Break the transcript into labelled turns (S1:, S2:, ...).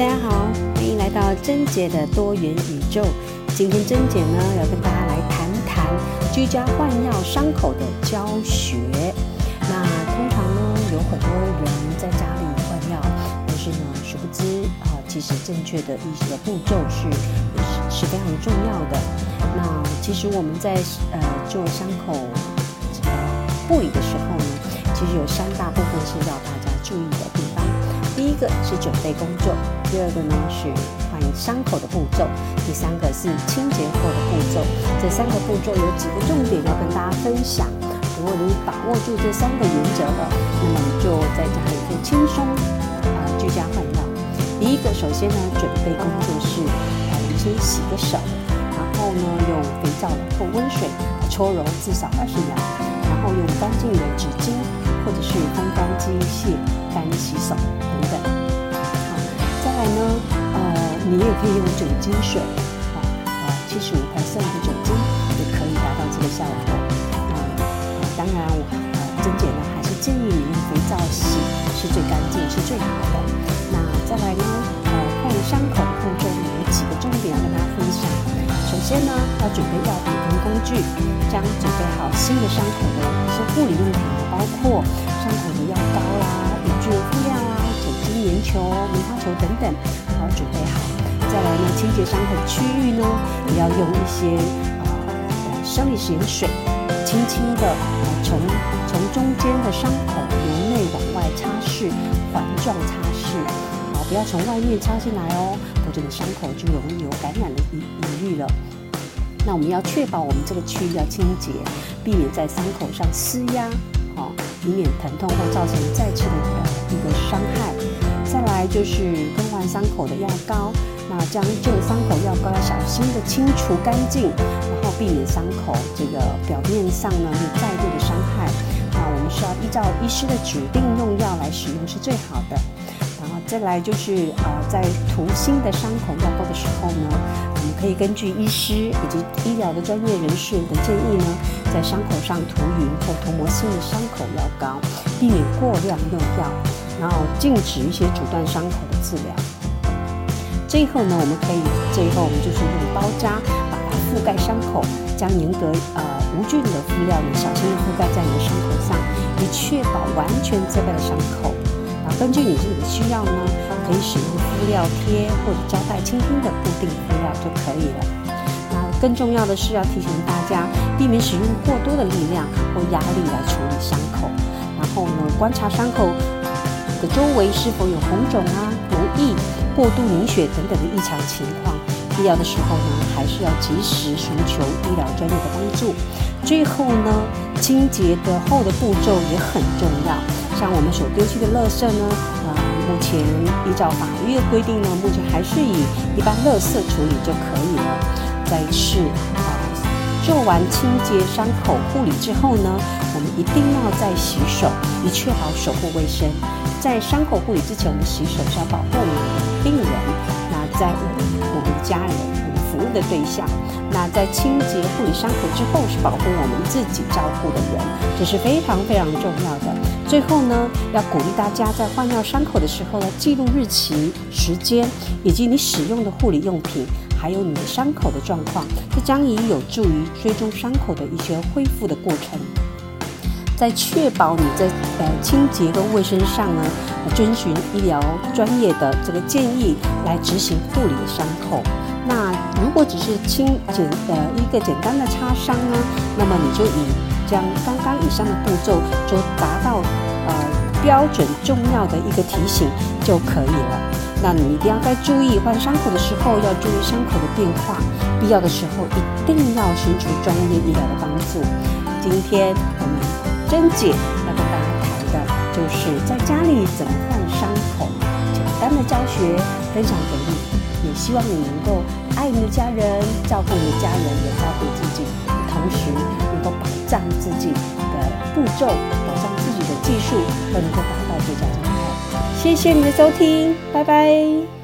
S1: 大家好，欢迎来到珍姐的多元宇宙。今天珍姐呢要跟大家来谈谈居家换药伤口的教学。那通常呢有很多人在家里换药，但是呢殊不知啊，其实正确的一些步骤是是是非常重要的。那其实我们在呃做伤口护理的时候呢，其实有三大部分是要大家注意的地方。第一个是准备工作，第二个呢是换伤口的步骤，第三个是清洁后的步骤。这三个步骤有几个重点要跟大家分享。如果你把握住这三个原则了，那么你就在家里可以轻松啊居家换药。第一个，首先呢，准备工作是啊，我们先洗个手，然后呢用肥皂或温水搓揉至少二十秒，然后用干净的纸巾或者是风干机械干洗手等等。好，再来呢，呃，你也可以用酒精水，好，呃，七十五克的酒精也可以达到这个效果。啊，当然呃，珍姐呢还是建议你用肥皂洗是最干净是最好的。那再来呢，呃，换伤口的步骤有几个重点要跟大家分享。首先呢，要准备药工具，将准备好新的伤口的一些护理用品，包括伤口的药膏啦、有菌敷料啊、酒精棉球、棉花球等等，好准备好。再来呢，清洁伤口区域呢，也要用一些啊生理盐水，轻轻的呃从从中间的伤口由内往外擦拭，环状擦拭，好不要从外面擦进来哦，否则你伤口就容易有感染的疑疑虑了。那我们要确保我们这个区域要清洁，避免在伤口上施压，好，以免疼痛或造成再次的一个伤害。再来就是更换伤口的药膏，那将旧伤口药膏要小心的清除干净，然后避免伤口这个表面上呢有再度的伤害。那我们需要依照医师的指定用药来使用是最好的。再来就是呃在涂新的伤口药膏的时候呢，我们可以根据医师以及医疗的专业人士的建议呢，在伤口上涂匀或涂抹新的伤口药膏，避免过量用药，然后禁止一些阻断伤口的治疗。最后呢，我们可以最后我们就是用包扎把它覆盖伤口，将严格呃无菌的敷料呢小心的覆盖在你的伤口上，以确保完全遮盖了伤口。根据你自己的需要呢，可以使用敷料贴或者胶带轻轻的固定敷料就可以了。那更重要的是要提醒大家，避免使用过多的力量或压力来处理伤口。然后呢，观察伤口的周围是否有红肿啊、不易、过度凝血等等的异常情况。必要的时候呢，还是要及时寻求医疗专业的帮助。最后呢，清洁的后的步骤也很重要。像我们所丢弃的垃圾呢，呃，目前依照法律的规定呢，目前还是以一般垃圾处理就可以了。再次啊，做完清洁伤口护理之后呢，我们一定要再洗手，以确保手部卫生。在伤口护理之前，我们洗手是要保护我们的病人。那在我们家人，我们服务的对象。那在清洁护理伤口之后，是保护我们自己照顾的人，这是非常非常重要的。最后呢，要鼓励大家在换药伤口的时候呢，记录日期、时间以及你使用的护理用品，还有你的伤口的状况，这将以有助于追踪伤口的一些恢复的过程。在确保你在呃清洁跟卫生上呢，遵循医疗专业的这个建议来执行护理的伤口。那如果只是轻简呃一个简单的擦伤呢，那么你就以将刚刚以上的步骤就达到呃标准重要的一个提醒就可以了。那你一定要在注意换伤口的时候要注意伤口的变化，必要的时候一定要寻求专业医疗的帮助。今天我们珍姐要跟大家谈的就是在家里怎么换伤口，简单的教学分享给你，也希望你能够爱你的家人，照顾你的家人，也照顾自己，同时能够保障自己的步骤，保障自己的技术，都能够达到最佳状态。谢谢你的收听，拜拜。